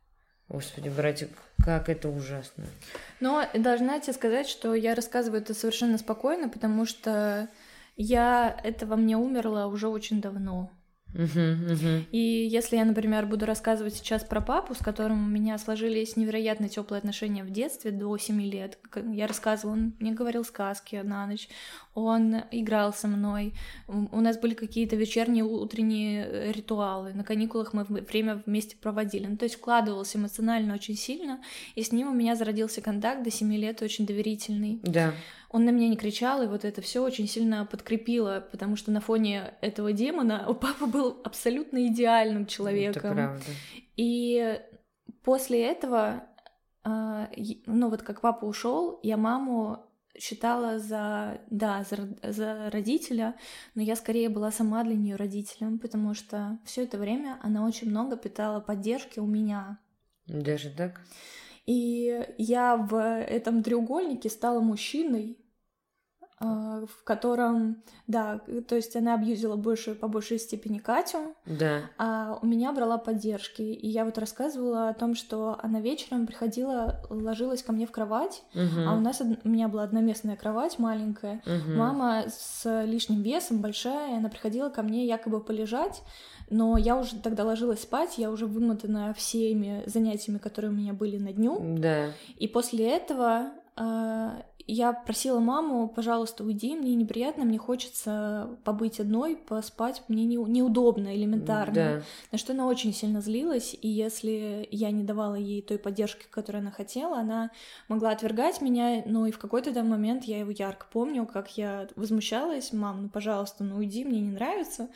Господи, братик, как это ужасно. Но должна тебе сказать, что я рассказываю это совершенно спокойно, потому что я это во мне умерло уже очень давно. Uh-huh, uh-huh. И если я, например, буду рассказывать сейчас про папу, с которым у меня сложились невероятно теплые отношения в детстве до 7 лет, я рассказывала, он мне говорил сказки на ночь, он играл со мной, у нас были какие-то вечерние, утренние э, ритуалы, на каникулах мы время вместе проводили, ну, то есть вкладывался эмоционально очень сильно, и с ним у меня зародился контакт до 7 лет очень доверительный. Да он на меня не кричал, и вот это все очень сильно подкрепило, потому что на фоне этого демона у папы был абсолютно идеальным человеком. Это правда. И после этого, а, ну вот как папа ушел, я маму считала за, да, за, за родителя, но я скорее была сама для нее родителем, потому что все это время она очень много питала поддержки у меня. Даже так? И я в этом треугольнике стала мужчиной, в котором, да, то есть она абьюзила больше, по большей степени Катю, да. а у меня брала поддержки. И я вот рассказывала о том, что она вечером приходила, ложилась ко мне в кровать, угу. а у нас у меня была одноместная кровать маленькая. Угу. Мама с лишним весом, большая, она приходила ко мне якобы полежать, но я уже тогда ложилась спать, я уже вымотана всеми занятиями, которые у меня были на дню. Да. И после этого э, я просила маму, пожалуйста, уйди, мне неприятно, мне хочется побыть одной, поспать, мне не, неудобно, элементарно. Да. На что она очень сильно злилась, и если я не давала ей той поддержки, которую она хотела, она могла отвергать меня, но и в какой-то там момент я его ярко помню, как я возмущалась, мам, ну пожалуйста, ну уйди, мне не нравится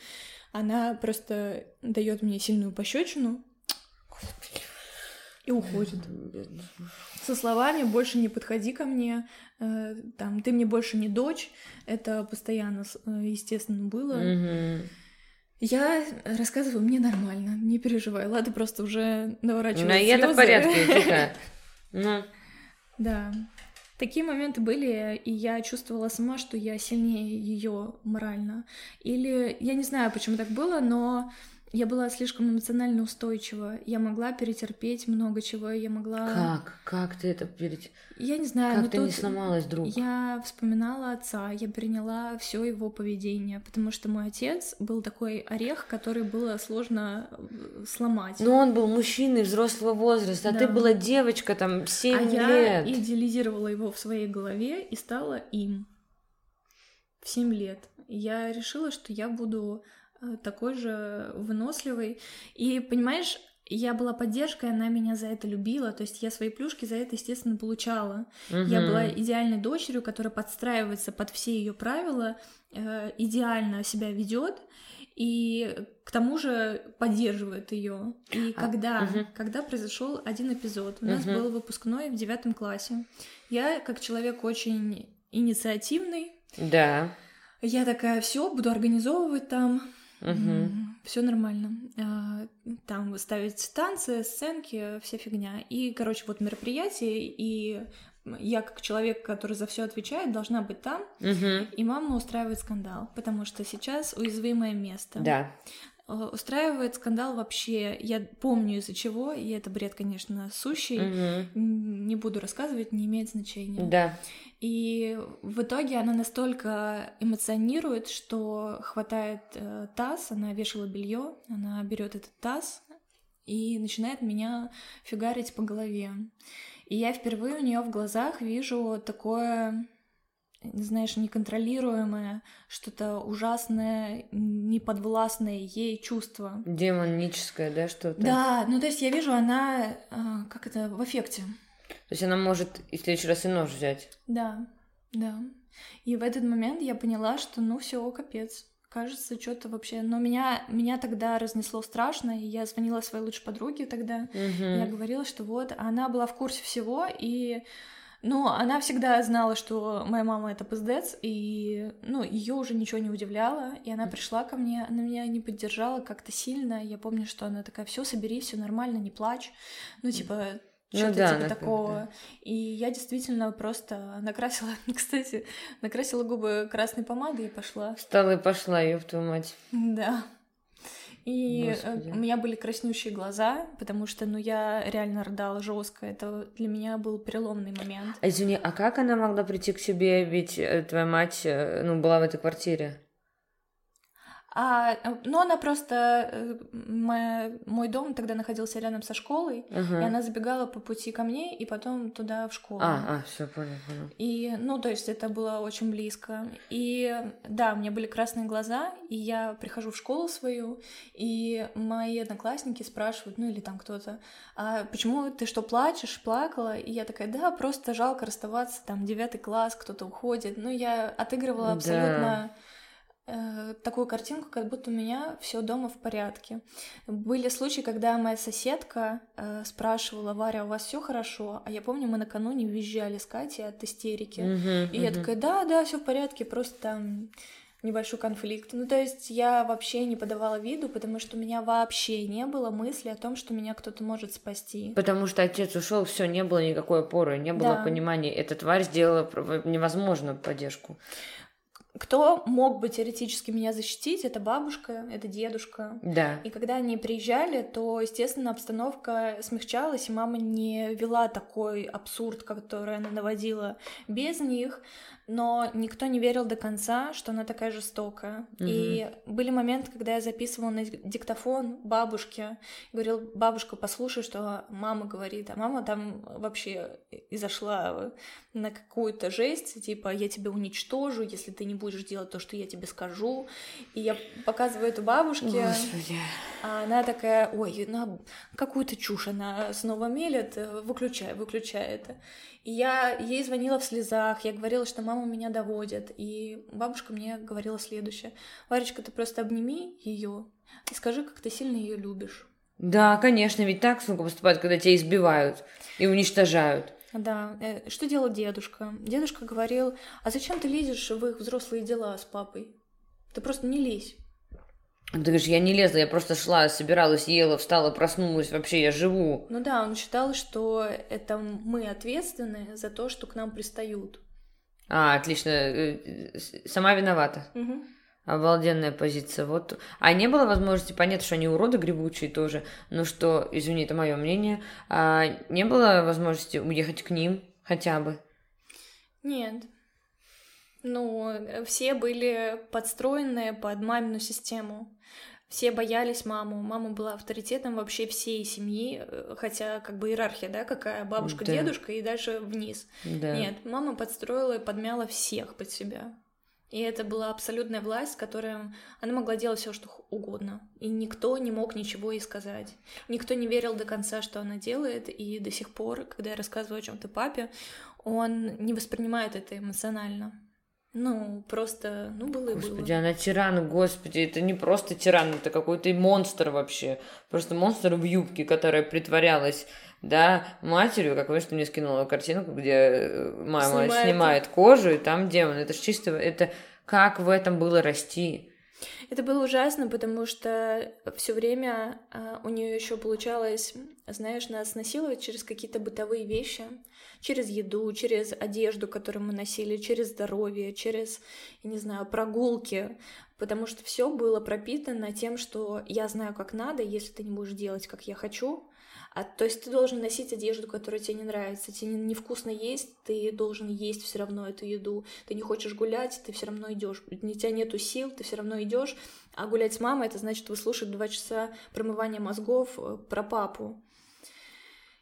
она просто дает мне сильную пощечину и уходит. Со словами «больше не подходи ко мне», э, там «ты мне больше не дочь», это постоянно, э, естественно, было. Я рассказываю, мне нормально, не переживай. Ладно, просто уже наворачиваю Ну, я-то в порядке. Ну. Да. Такие моменты были, и я чувствовала сама, что я сильнее ее морально. Или я не знаю, почему так было, но я была слишком эмоционально устойчива. Я могла перетерпеть много чего. Я могла. Как? Как ты это перетерпела? Я не знаю. Как ты не сломалась, друг? Я вспоминала отца, я приняла все его поведение, потому что мой отец был такой орех, который было сложно э, сломать. Но он был мужчиной взрослого возраста, да. а ты была девочка там 7 а лет. я идеализировала его в своей голове и стала им в 7 лет. Я решила, что я буду такой же выносливый. И, понимаешь, я была поддержкой, она меня за это любила, то есть я свои плюшки за это, естественно, получала. Угу. Я была идеальной дочерью, которая подстраивается под все ее правила, э, идеально себя ведет и к тому же поддерживает ее. И а, когда, угу. когда произошел один эпизод, у нас угу. был выпускной в девятом классе, я как человек очень инициативный. Да. Я такая, все, буду организовывать там Угу. Все нормально. А, там ставить танцы, сценки, вся фигня. И, короче, вот мероприятие, и я как человек, который за все отвечает, должна быть там. Угу. И мама устраивает скандал, потому что сейчас уязвимое место. Да. А, устраивает скандал вообще, я помню из-за чего, и это бред, конечно, сущий, угу. не буду рассказывать, не имеет значения. Да. И в итоге она настолько эмоционирует, что хватает э, таз, она вешала белье, она берет этот таз и начинает меня фигарить по голове. И я впервые у нее в глазах вижу такое знаешь, неконтролируемое, что-то ужасное, неподвластное ей чувство. Демоническое, да, что-то? Да, ну то есть я вижу, она, а, как это, в эффекте. То есть она может и в следующий раз и нож взять. Да, да. И в этот момент я поняла, что ну все, капец. Кажется, что-то вообще... Но меня, меня тогда разнесло страшно, и я звонила своей лучшей подруге тогда. Угу. Я говорила, что вот, она была в курсе всего, и ну, она всегда знала, что моя мама это пиздец, и, ну, ее уже ничего не удивляло, и она пришла ко мне, она меня не поддержала как-то сильно, я помню, что она такая, все, собери, все нормально, не плачь, ну, типа, что-то ну, да, типа такого. Да. И я действительно просто накрасила, кстати, накрасила губы красной помадой и пошла. Встала и пошла, ёб твою мать. Да. И э, Господи. у меня были краснющие глаза, потому что, ну, я реально рыдала жестко. Это для меня был переломный момент. А извини, а как она могла прийти к себе? Ведь э, твоя мать, э, ну, была в этой квартире. А, ну, она просто... Э, моя, мой дом тогда находился рядом со школой, uh-huh. и она забегала по пути ко мне и потом туда в школу. А, а, все понял, понял. И, ну, то есть это было очень близко. И да, у меня были красные глаза, и я прихожу в школу свою, и мои одноклассники спрашивают, ну или там кто-то, а почему ты что, плачешь, плакала? И я такая, да, просто жалко расставаться, там, девятый класс, кто-то уходит. Ну, я отыгрывала абсолютно... Да Э, такую картинку, как будто у меня все дома в порядке. Были случаи, когда моя соседка э, спрашивала, Варя, у вас все хорошо? А я помню, мы накануне визжали с Катей от истерики. Uh-huh, и uh-huh. я такая, да, да, все в порядке, просто там небольшой конфликт. Ну, то есть я вообще не подавала виду, потому что у меня вообще не было мысли о том, что меня кто-то может спасти. Потому что отец ушел, все, не было никакой опоры, не было да. понимания. Эта тварь сделала невозможную поддержку. Кто мог бы теоретически меня защитить? Это бабушка, это дедушка. Да. И когда они приезжали, то, естественно, обстановка смягчалась, и мама не вела такой абсурд, который она наводила без них но никто не верил до конца, что она такая жестокая. Угу. И были моменты, когда я записывала на диктофон бабушке, говорил, бабушка, послушай, что мама говорит, а мама там вообще и зашла на какую-то жесть, типа, я тебя уничтожу, если ты не будешь делать то, что я тебе скажу. И я показываю это бабушке, Господи. а она такая, ой, на какую-то чушь она снова мелет, выключай, выключай это. И я ей звонила в слезах, я говорила, что мама меня доводит. И бабушка мне говорила следующее. Варечка, ты просто обними ее и скажи, как ты сильно ее любишь. Да, конечно, ведь так, сука, поступают, когда тебя избивают и уничтожают. Да. Э, что делал дедушка? Дедушка говорил, а зачем ты лезешь в их взрослые дела с папой? Ты просто не лезь. Ты говоришь, я не лезла, я просто шла, собиралась, ела, встала, проснулась, вообще я живу. Ну да, он считал, что это мы ответственны за то, что к нам пристают. А, отлично. Э, сама виновата. Угу. Обалденная позиция. Вот. А не было возможности понять, что они уроды грибучие тоже, но что, извини, это мое мнение, а не было возможности уехать к ним хотя бы? Нет. Ну, все были подстроены под мамину систему. Все боялись маму. Мама была авторитетом вообще всей семьи, э, хотя как бы иерархия, да, какая бабушка, да. дедушка и дальше вниз. Да. Нет, мама подстроила и подмяла всех под себя. И это была абсолютная власть, которая она могла делать все, что угодно. И никто не мог ничего ей сказать. Никто не верил до конца, что она делает. И до сих пор, когда я рассказываю о чем-то папе, он не воспринимает это эмоционально. Ну, просто, ну, было и было. Господи, она тиран, господи, это не просто тиран, это какой-то монстр вообще. Просто монстр в юбке, которая притворялась, да, матерью, как вы что мне скинула картинку, где э, мама снимает, снимает кожу, и там демон. Это ж чисто, это как в этом было расти? Это было ужасно, потому что все время а, у нее еще получалось, знаешь, нас насиловать через какие-то бытовые вещи, через еду, через одежду, которую мы носили, через здоровье, через, я не знаю, прогулки, потому что все было пропитано тем, что я знаю, как надо, если ты не будешь делать, как я хочу, а, то есть ты должен носить одежду, которая тебе не нравится, тебе невкусно есть, ты должен есть все равно эту еду. Ты не хочешь гулять, ты все равно идешь. У тебя нету сил, ты все равно идешь. А гулять с мамой это значит выслушать два часа промывания мозгов э, про папу.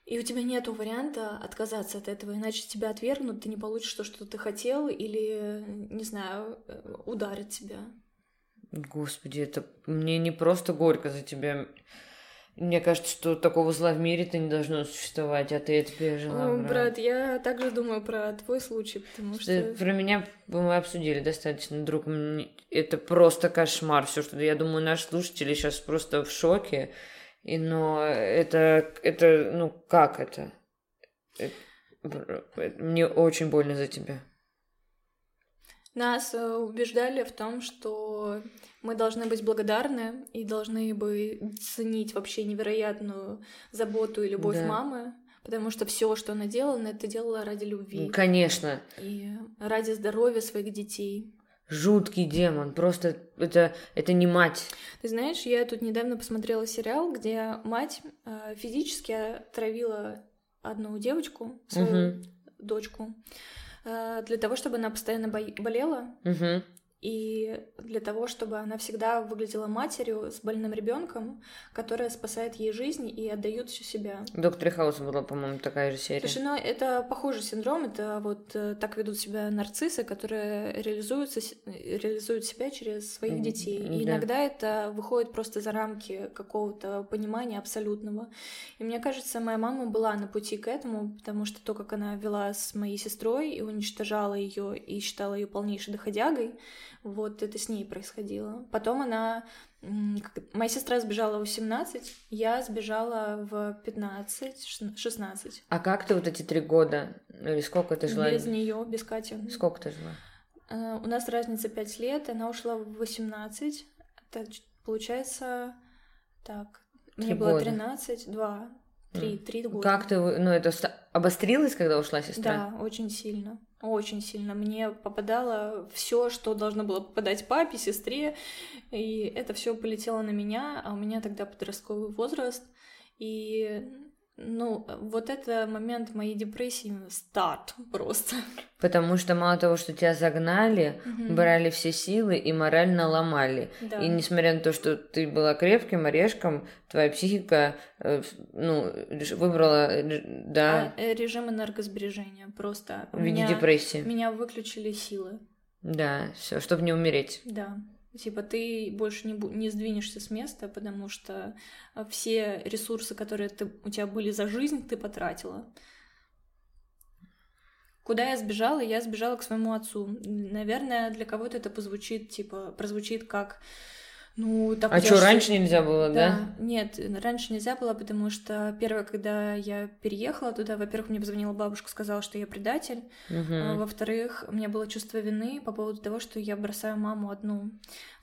и у тебя нет варианта отказаться от этого, иначе тебя отвергнут, ты не получишь то, что ты хотел, или, не знаю, э, ударят тебя. Господи, это мне не просто горько за тебя. Мне кажется, что такого зла в мире-то не должно существовать, а ты это пережила. О, брат. брат, я также думаю про твой случай, потому что... что... Про меня мы обсудили достаточно, друг. Это просто кошмар. Все, что я думаю, наши слушатели сейчас просто в шоке. И, но это, это, ну, как это? это? Мне очень больно за тебя. Нас э, убеждали в том, что мы должны быть благодарны и должны бы ценить вообще невероятную заботу и любовь да. мамы, потому что все, что она делала, это делала ради любви. Конечно. И ради здоровья своих детей. Жуткий демон, просто это, это не мать. Ты знаешь, я тут недавно посмотрела сериал, где мать э, физически отравила одну девочку, свою угу. дочку, для того, чтобы она постоянно болела. Угу. И для того, чтобы она всегда выглядела матерью с больным ребенком, которая спасает ей жизнь и отдает всю себя. Доктор Хаус была, по-моему, такая же серия. Слушай, ну это похожий синдром, это вот э, так ведут себя нарциссы, которые реализуются, реализуют себя через своих детей. И да. иногда это выходит просто за рамки какого-то понимания абсолютного. И мне кажется, моя мама была на пути к этому, потому что то, как она вела с моей сестрой и уничтожала ее и считала ее полнейшей доходягой, вот это с ней происходило. Потом она... Моя сестра сбежала в 18, я сбежала в 15-16. А как ты вот эти три года? Или сколько ты жила? Без нее, без Кати. Сколько ты жила? Э, у нас разница 5 лет, она ушла в 18. Это получается... Так, три мне было 13, 2, 3, 3 года. Как ты... Ну, это обострилось, когда ушла сестра? Да, очень сильно. Очень сильно. Мне попадало все, что должно было попадать папе, сестре, и это все полетело на меня, а у меня тогда подростковый возраст, и ну, вот это момент моей депрессии старт просто. Потому что мало того, что тебя загнали, угу. брали все силы и морально ломали. Да. И несмотря на то, что ты была крепким орешком, твоя психика, э, ну, выбрала, э, да... А, э, режим энергосбережения просто. В виде меня, депрессии. Меня выключили силы. Да, все, чтобы не умереть. Да. Типа ты больше не, не сдвинешься с места, потому что а, все ресурсы, которые ты, у тебя были за жизнь, ты потратила. Куда я сбежала? Я сбежала к своему отцу. Наверное, для кого-то это позвучит, типа, прозвучит как ну, так а что, раньше нельзя было, да? да? Нет, раньше нельзя было, потому что первое, когда я переехала туда, во-первых, мне позвонила бабушка, сказала, что я предатель. Угу. А, во-вторых, у меня было чувство вины по поводу того, что я бросаю маму одну.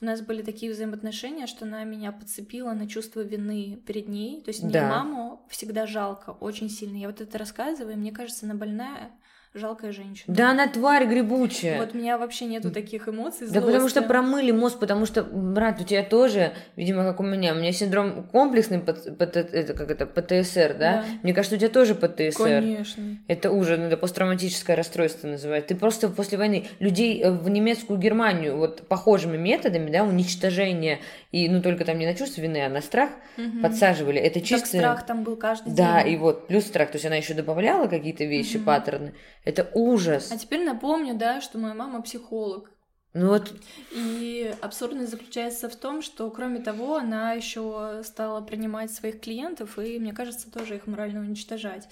У нас были такие взаимоотношения, что она меня подцепила на чувство вины перед ней. То есть мне да. маму всегда жалко, очень сильно. Я вот это рассказываю, и мне кажется, она больная жалкая женщина. Да она тварь грибучая. Вот у меня вообще нету таких эмоций. Злости. Да потому что промыли мозг, потому что, брат, у тебя тоже, видимо, как у меня, у меня синдром комплексный, это, как это, ПТСР, да? да? Мне кажется, у тебя тоже ПТСР. Конечно. Это ужас, это посттравматическое расстройство называют. Ты просто после войны людей э, в немецкую Германию вот похожими методами, да, уничтожения, и, ну, только там не на чувство вины, а на страх угу. подсаживали. Это чисто... Так страх там был каждый да, день. Да, и вот, плюс страх, то есть она еще добавляла какие-то вещи, угу. паттерны. Это ужас. А теперь напомню, да, что моя мама психолог. Ну вот. И абсурдность заключается в том, что, кроме того, она еще стала принимать своих клиентов и, мне кажется, тоже их морально уничтожать.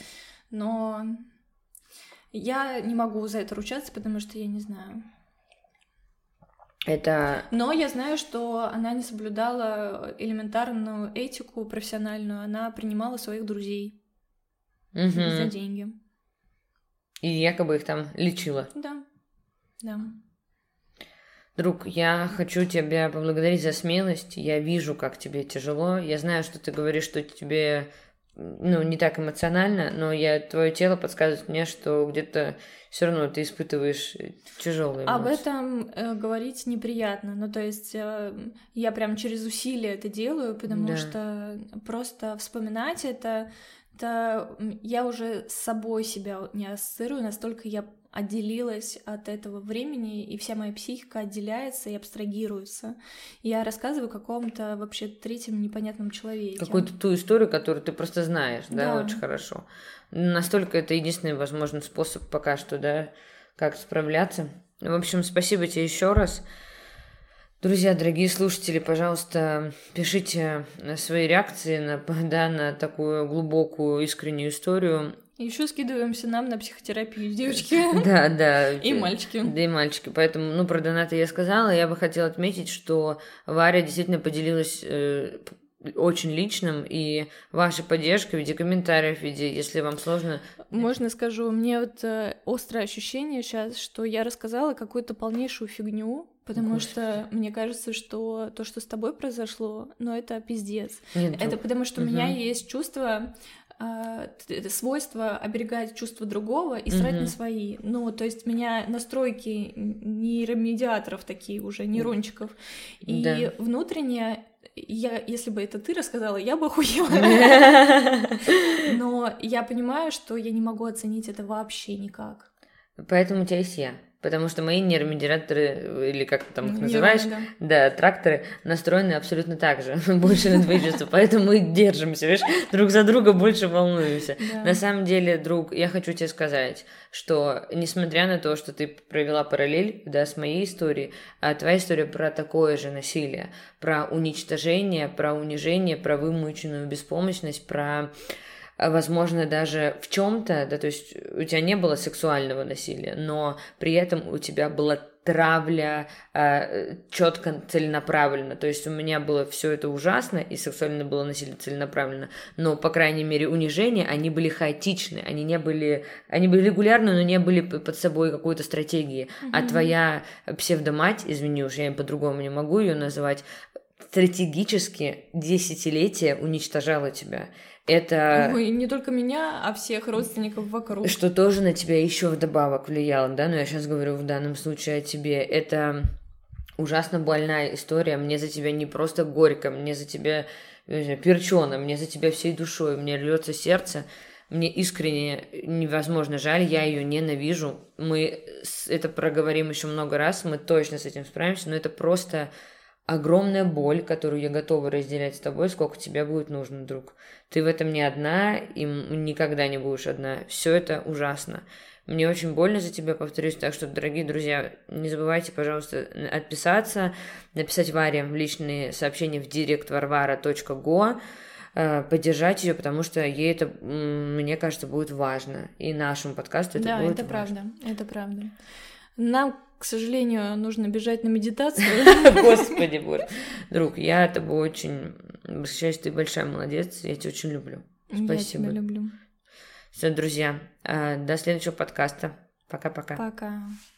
Но я не могу за это ручаться, потому что я не знаю. Это... Но я знаю, что она не соблюдала элементарную этику профессиональную, она принимала своих друзей угу. за деньги. И якобы их там лечила. Да, да. Друг, я хочу тебя поблагодарить за смелость. Я вижу, как тебе тяжело. Я знаю, что ты говоришь, что тебе ну, не так эмоционально, но я, твое тело подсказывает мне, что где-то все равно ты испытываешь тяжелые Об этом э, говорить неприятно. Ну, то есть э, я прям через усилия это делаю, потому да. что просто вспоминать это Это я уже с собой себя не ассоциирую, настолько я отделилась от этого времени, и вся моя психика отделяется и абстрагируется. Я рассказываю какому-то вообще третьему непонятном человеке. Какую-то ту историю, которую ты просто знаешь, да, да очень хорошо. Настолько это единственный возможный способ пока что, да, как справляться. В общем, спасибо тебе еще раз. Друзья, дорогие слушатели, пожалуйста, пишите свои реакции на, да, на такую глубокую, искреннюю историю. Еще скидываемся нам на психотерапию, девочки. Да, да. И мальчики. Да, и мальчики. Поэтому, ну, про донаты я сказала. Я бы хотела отметить, что Варя действительно поделилась э, очень личным, и ваша поддержка в виде комментариев, в виде, если вам сложно... Можно скажу, мне вот э, острое ощущение сейчас, что я рассказала какую-то полнейшую фигню, Потому Господи. что мне кажется, что то, что с тобой произошло, ну это пиздец. Нет, это потому что угу. у меня есть чувство, э, свойство оберегать чувства другого и срать угу. на свои. Ну, то есть меня настройки нейромедиаторов такие уже, нейрончиков. И да. внутренне я, если бы это ты рассказала, я бы охуела. Но я понимаю, что я не могу оценить это вообще никак. Поэтому у тебя есть я. Потому что мои нейромедиаторы, или как ты там их называешь, да. да, тракторы, настроены абсолютно так же, больше на чувства. Поэтому мы держимся, видишь, друг за друга больше волнуемся. Да. На самом деле, друг, я хочу тебе сказать, что несмотря на то, что ты провела параллель, да, с моей историей, а твоя история про такое же насилие, про уничтожение, про унижение, про вымученную беспомощность, про возможно, даже в чем-то, да, то есть у тебя не было сексуального насилия, но при этом у тебя была травля э, четко целенаправленно. То есть у меня было все это ужасно, и сексуально было насилие целенаправленно, но, по крайней мере, унижения, они были хаотичны, они не были, они были регулярны, но не были под собой какой-то стратегии. Mm-hmm. А твоя псевдомать, извини уж, я по-другому не могу ее называть, стратегически десятилетия уничтожала тебя. Это... Ой, не только меня, а всех родственников вокруг. Что тоже на тебя еще вдобавок влияло, да, но я сейчас говорю в данном случае о тебе. Это ужасно больная история. Мне за тебя не просто горько, мне за тебя перчено, мне за тебя всей душой, мне рвется сердце. Мне искренне невозможно жаль, я ее ненавижу. Мы это проговорим еще много раз, мы точно с этим справимся, но это просто огромная боль, которую я готова разделять с тобой, сколько тебе будет нужно, друг. Ты в этом не одна и никогда не будешь одна. Все это ужасно. Мне очень больно за тебя, повторюсь, так что, дорогие друзья, не забывайте, пожалуйста, отписаться, написать Варе в личные сообщения в директ varvara.go, э, поддержать ее, потому что ей это, мне кажется, будет важно. И нашему подкасту это да, будет это важно. правда, это правда. Нам сожалению, нужно бежать на медитацию. Господи, боже. Друг, я тобой очень восхищаюсь, ты большая молодец, я тебя очень люблю. Спасибо. Я тебя люблю. Все, друзья, э, до следующего подкаста. Пока-пока. Пока. -пока. Пока.